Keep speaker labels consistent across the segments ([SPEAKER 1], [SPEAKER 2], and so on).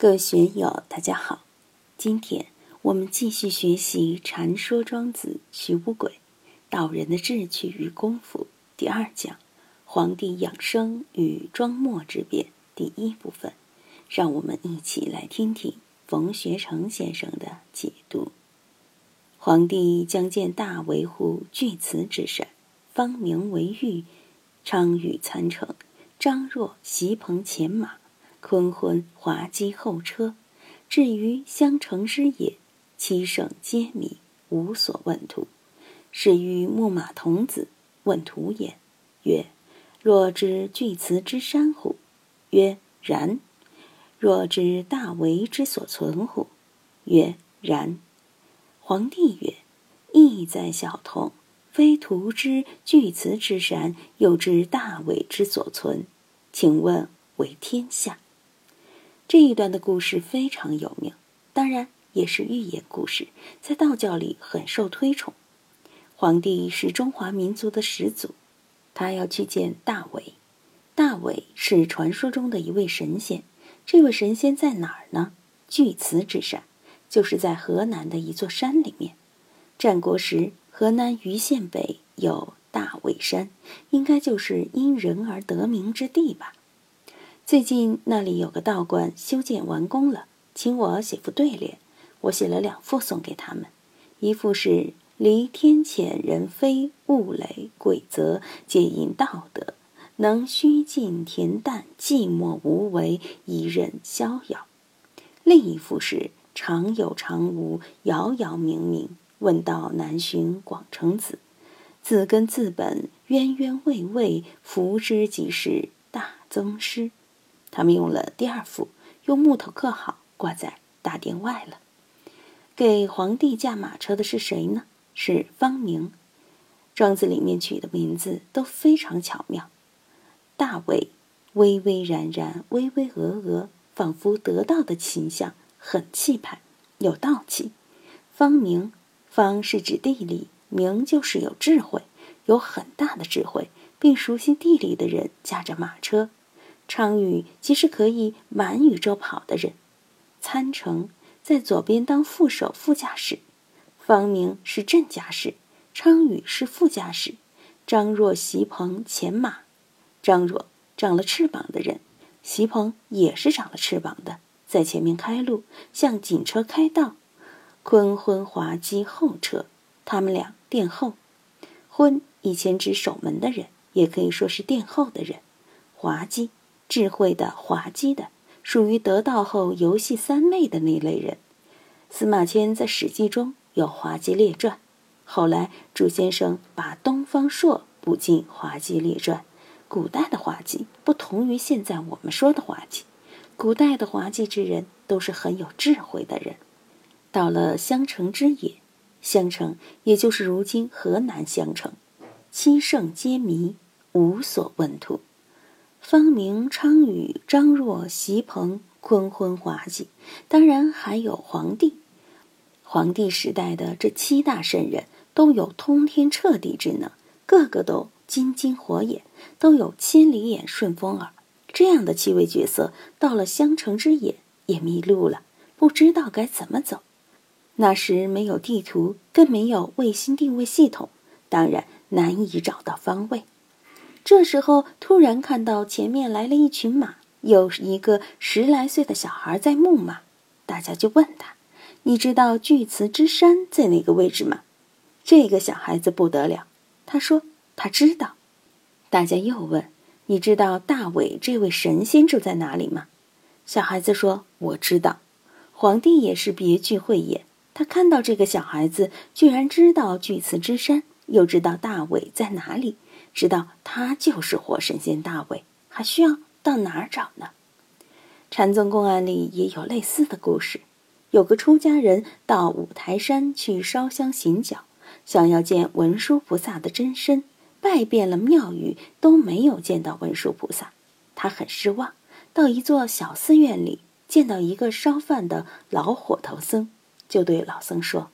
[SPEAKER 1] 各位学友，大家好！今天我们继续学习《禅说庄子徐无鬼道人的志趣与功夫》第二讲“皇帝养生与庄墨之辩”第一部分，让我们一起来听听冯学成先生的解读。皇帝将见大为乎巨瓷之山，方名为玉，昌宇参乘，张若席棚前马。坤昏滑稽后车，至于相城之也，七圣皆迷，无所问途。是于木马童子问途也，曰：“若知巨瓷之山乎？”曰：“然。”若知大为之所存乎？曰：“然。”皇帝曰：“意在小童，非徒之巨瓷之山，又知大为之所存，请问为天下？”这一段的故事非常有名，当然也是寓言故事，在道教里很受推崇。皇帝是中华民族的始祖，他要去见大伟。大伟是传说中的一位神仙，这位神仙在哪儿呢？巨慈之山，就是在河南的一座山里面。战国时，河南禹县北有大伟山，应该就是因人而得名之地吧。最近那里有个道观修建完工了，请我写副对联，我写了两副送给他们。一副是“离天谴人非，物累鬼则，皆因道德，能虚静恬淡，寂寞无为，一任逍遥”。另一副是“常有常无，遥遥冥冥，问道难寻广成子，自根自本，渊渊未未，福之即是大宗师”。他们用了第二副，用木头刻好，挂在大殿外了。给皇帝驾马车的是谁呢？是方明。庄子里面取的名字都非常巧妙。大伟，巍巍然然，巍巍峨峨，仿佛得道的形象，很气派，有道气。方明，方是指地理，明就是有智慧，有很大的智慧，并熟悉地理的人驾着马车。昌宇即是可以满宇宙跑的人，参乘在左边当副手副驾驶，方明是正驾驶，昌宇是副驾驶，张若席鹏前马，张若长了翅膀的人，席鹏也是长了翅膀的，在前面开路，向警车开道，坤昏滑稽后车，他们俩殿后，昏以前指守门的人，也可以说是殿后的人，滑稽。智慧的、滑稽的，属于得道后游戏三昧的那类人。司马迁在《史记》中有《滑稽列传》，后来朱先生把东方朔补进《滑稽列传》。古代的滑稽不同于现在我们说的滑稽，古代的滑稽之人都是很有智慧的人。到了襄城之野，襄城也就是如今河南襄城，七圣皆迷，无所问途。方明、昌宇、张若、席鹏、坤昏、滑稽，当然还有皇帝。皇帝时代的这七大圣人都有通天彻地之能，个个都金睛火眼，都有千里眼、顺风耳。这样的七位角色到了襄城之野也迷路了，不知道该怎么走。那时没有地图，更没有卫星定位系统，当然难以找到方位。这时候，突然看到前面来了一群马，有一个十来岁的小孩在牧马。大家就问他：“你知道巨慈之山在哪个位置吗？”这个小孩子不得了，他说他知道。大家又问：“你知道大伟这位神仙住在哪里吗？”小孩子说：“我知道。”皇帝也是别具慧眼，他看到这个小孩子居然知道巨慈之山，又知道大伟在哪里。知道他就是活神仙大伟，还需要到哪儿找呢？禅宗公案里也有类似的故事。有个出家人到五台山去烧香行脚，想要见文殊菩萨的真身，拜遍了庙宇都没有见到文殊菩萨，他很失望。到一座小寺院里，见到一个烧饭的老火头僧，就对老僧说：“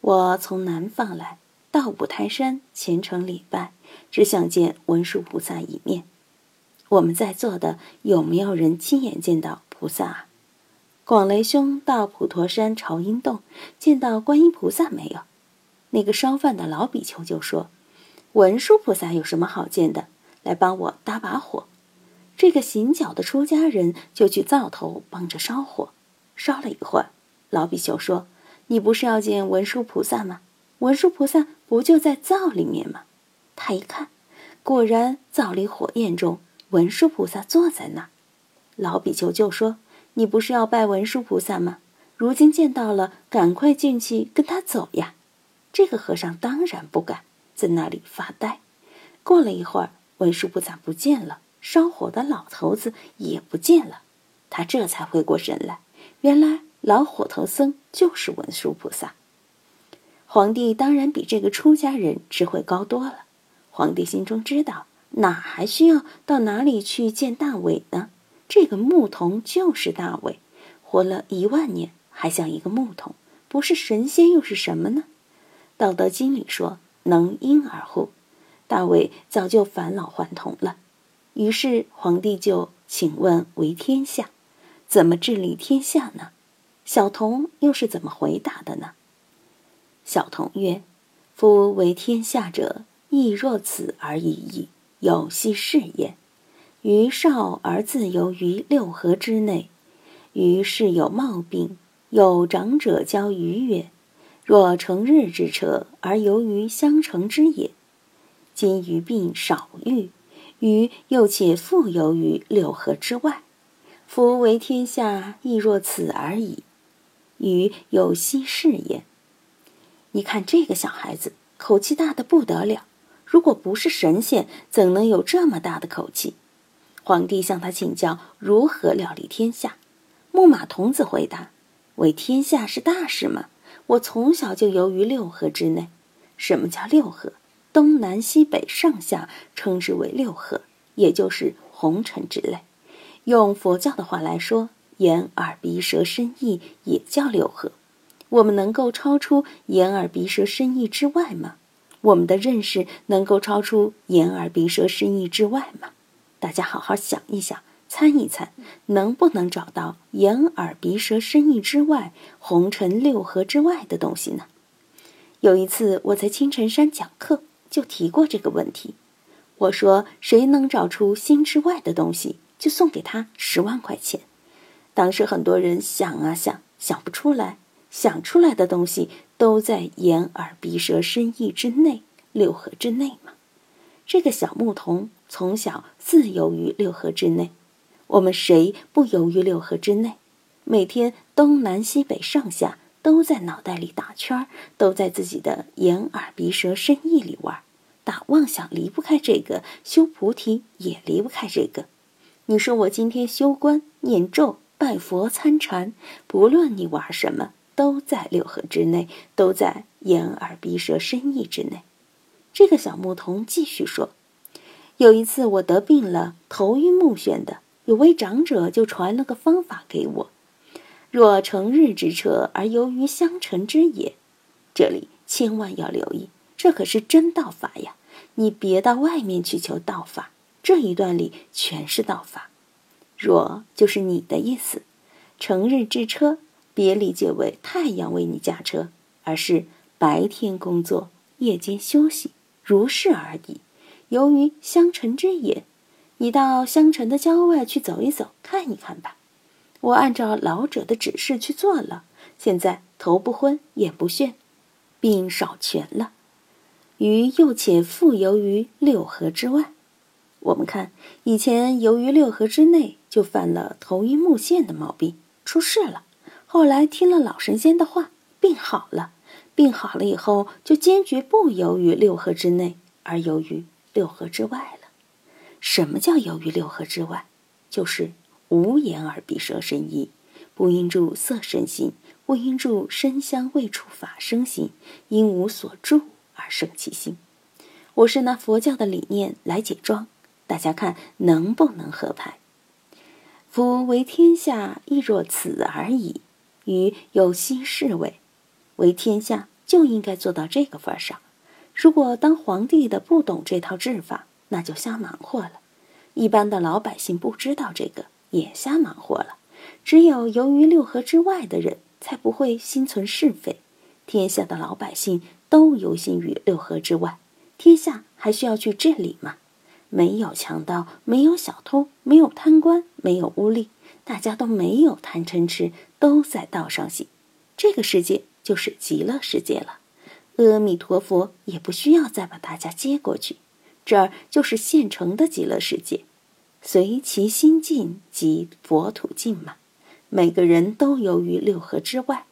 [SPEAKER 1] 我从南方来。”到五台山虔诚礼拜，只想见文殊菩萨一面。我们在座的有没有人亲眼见到菩萨啊？广雷兄到普陀山朝阴洞见到观音菩萨没有？”那个烧饭的老比丘就说：“文殊菩萨有什么好见的？来帮我搭把火。”这个行脚的出家人就去灶头帮着烧火。烧了一会儿，老比丘说：“你不是要见文殊菩萨吗？文殊菩萨不就在灶里面吗？”他一看，果然灶里火焰中，文殊菩萨坐在那儿。老比丘就说：“你不是要拜文殊菩萨吗？如今见到了，赶快进去跟他走呀！”这个和尚当然不敢，在那里发呆。过了一会儿，文殊菩萨不见了，烧火的老头子也不见了。他这才回过神来，原来老火头僧就是文殊菩萨。皇帝当然比这个出家人智慧高多了。皇帝心中知道，哪还需要到哪里去见大伟呢？这个牧童就是大伟，活了一万年还像一个牧童，不是神仙又是什么呢？道德经里说：“能婴儿乎？”大伟早就返老还童了。于是皇帝就请问为天下，怎么治理天下呢？小童又是怎么回答的呢？小童曰：“夫为天下者，亦若此而已矣。有奚是也。于少而自由于六合之内，于是有冒病，有长者教于曰。”若成日之车而游于相成之也，今于病少愈，于又且复游于六合之外，夫为天下亦若此而已。于有奚是也。你看这个小孩子，口气大的不得了。如果不是神仙，怎能有这么大的口气？皇帝向他请教如何料理天下。木马童子回答：“为天下是大事吗？”我从小就游于六合之内。什么叫六合？东南西北上下称之为六合，也就是红尘之类。用佛教的话来说，眼耳鼻舌身意也叫六合。我们能够超出眼耳鼻舌身意之外吗？我们的认识能够超出眼耳鼻舌身意之外吗？大家好好想一想。参一参，能不能找到眼耳鼻舌身意之外、红尘六合之外的东西呢？有一次我在青城山讲课，就提过这个问题。我说：“谁能找出心之外的东西，就送给他十万块钱。”当时很多人想啊想，想不出来，想出来的东西都在眼耳鼻舌身意之内、六合之内嘛。这个小牧童从小自由于六合之内。我们谁不游于六合之内？每天东南西北上下都在脑袋里打圈儿，都在自己的眼耳鼻舌身意里玩。打妄想离不开这个，修菩提也离不开这个。你说我今天修观、念咒、拜佛、参禅，不论你玩什么，都在六合之内，都在眼耳鼻舌身意之内。这个小牧童继续说：“有一次我得病了，头晕目眩的。”有位长者就传了个方法给我：若乘日之车而游于相尘之野，这里千万要留意，这可是真道法呀！你别到外面去求道法，这一段里全是道法。若就是你的意思，乘日之车，别理解为太阳为你驾车，而是白天工作，夜间休息，如是而已。由于相尘之野。你到香城的郊外去走一走，看一看吧。我按照老者的指示去做了，现在头不昏，眼不眩，病少全了。鱼又且复游于六合之外。我们看以前游于六合之内，就犯了头晕目眩的毛病，出事了。后来听了老神仙的话，病好了。病好了以后，就坚决不游于六合之内，而游于六合之外了。什么叫游于六合之外？就是无眼耳鼻舌身意，不因住色生心，不因住身香味触法生心，因无所住而生其心。我是拿佛教的理念来解装，大家看能不能合拍？夫为天下亦若此而已。于有心侍卫，为天下就应该做到这个份上。如果当皇帝的不懂这套治法，那就瞎忙活了，一般的老百姓不知道这个也瞎忙活了，只有游于六合之外的人，才不会心存是非。天下的老百姓都游心于六合之外，天下还需要去治理吗？没有强盗，没有小偷，没有贪官，没有污吏，大家都没有贪嗔痴，都在道上行。这个世界就是极乐世界了。阿弥陀佛也不需要再把大家接过去，这儿就是现成的极乐世界。随其心境，即佛土尽嘛。每个人都游于六合之外，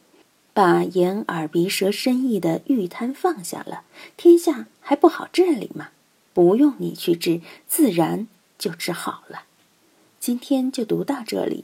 [SPEAKER 1] 把眼耳鼻舌身意的欲贪放下了，天下还不好治理吗？不用你去治，自然就治好了。今天就读到这里，